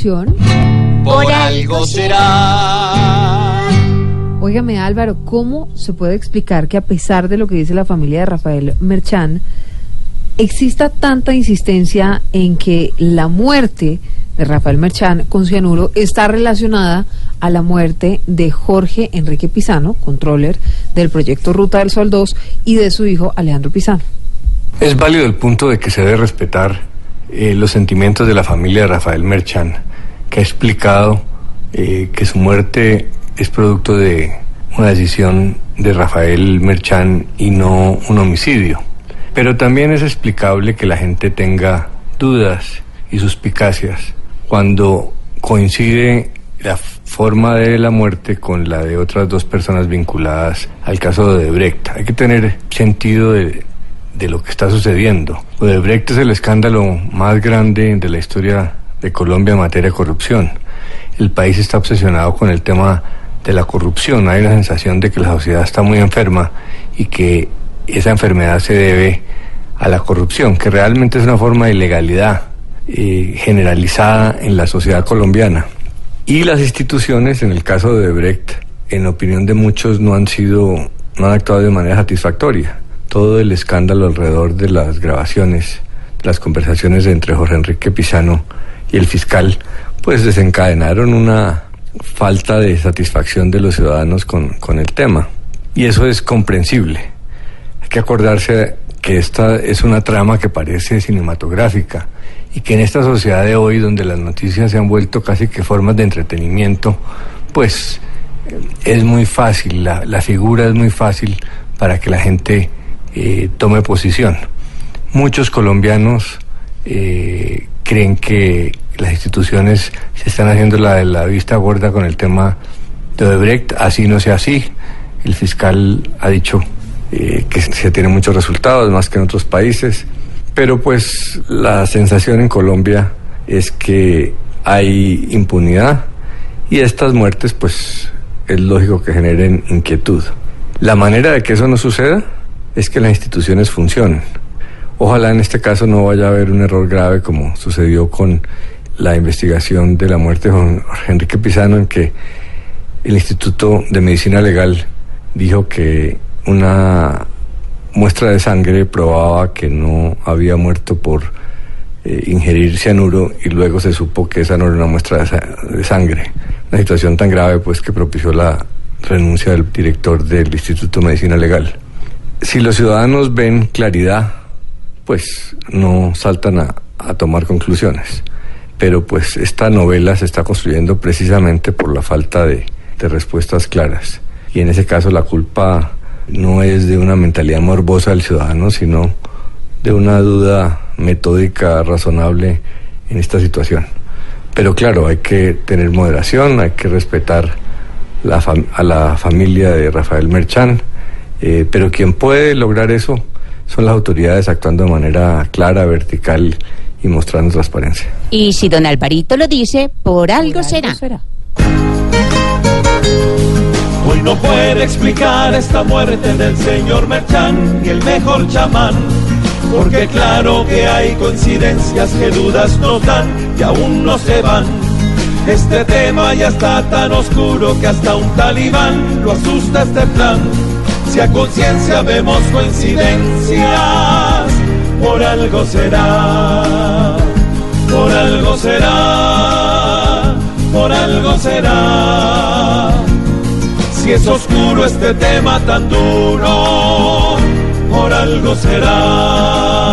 corrupción? Por algo será. Óigame Álvaro, ¿cómo se puede explicar que a pesar de lo que dice la familia de Rafael Merchán, exista tanta insistencia en que la muerte de Rafael Merchán con cianuro está relacionada a la muerte de Jorge Enrique Pisano, controller del proyecto Ruta del Sol 2, y de su hijo Alejandro Pisano? Es válido el punto de que se debe respetar eh, los sentimientos de la familia de Rafael Merchán, que ha explicado eh, que su muerte es producto de una decisión de Rafael Merchán y no un homicidio. Pero también es explicable que la gente tenga dudas y suspicacias cuando coincide la forma de la muerte con la de otras dos personas vinculadas al caso de Brecht. Hay que tener sentido de, de lo que está sucediendo. Brecht es el escándalo más grande de la historia de Colombia en materia de corrupción. El país está obsesionado con el tema de la corrupción. Hay la sensación de que la sociedad está muy enferma y que esa enfermedad se debe a la corrupción, que realmente es una forma de ilegalidad eh, generalizada en la sociedad colombiana. Y las instituciones, en el caso de Brecht, en opinión de muchos, no han sido, no han actuado de manera satisfactoria. Todo el escándalo alrededor de las grabaciones, las conversaciones entre Jorge Enrique Pisano y el fiscal, pues desencadenaron una falta de satisfacción de los ciudadanos con, con el tema. Y eso es comprensible. Hay que acordarse que esta es una trama que parece cinematográfica y que en esta sociedad de hoy donde las noticias se han vuelto casi que formas de entretenimiento, pues es muy fácil, la, la figura es muy fácil para que la gente eh, tome posición. Muchos colombianos eh, creen que las instituciones se están haciendo la de la vista gorda con el tema de Odebrecht, así no sea así. El fiscal ha dicho eh, que se tienen muchos resultados, más que en otros países, pero pues la sensación en Colombia es que hay impunidad y estas muertes pues es lógico que generen inquietud. La manera de que eso no suceda es que las instituciones funcionen. Ojalá en este caso no vaya a haber un error grave como sucedió con la investigación de la muerte de Jorge Enrique Pizano, en que el Instituto de Medicina Legal dijo que una muestra de sangre probaba que no había muerto por eh, ingerir cianuro y luego se supo que esa no era una muestra de, de sangre. Una situación tan grave pues que propició la renuncia del director del Instituto de Medicina Legal. Si los ciudadanos ven claridad, pues no saltan a, tomar conclusiones pero pues esta novela se está construyendo precisamente por la falta de, respuestas claras. Y en ese caso la culpa no es de una mentalidad morbosa del ciudadano, sino de una duda metódica razonable en esta situación. Pero claro, hay que tener moderación, hay que respetar a la familia de Rafael Merchán, eh, pero quien puede lograr eso son las autoridades actuando de manera clara, vertical y mostrando transparencia. Y si don Alvarito lo dice, por algo, por será. algo será. Hoy no puede explicar esta muerte del señor Merchán, ni el mejor chamán. Porque claro que hay coincidencias que dudas notan y aún no se van. Este tema ya está tan oscuro que hasta un talibán lo asusta este plan. Si a conciencia vemos coincidencias, por algo será, por algo será, por algo será. Si es oscuro este tema tan duro, por algo será.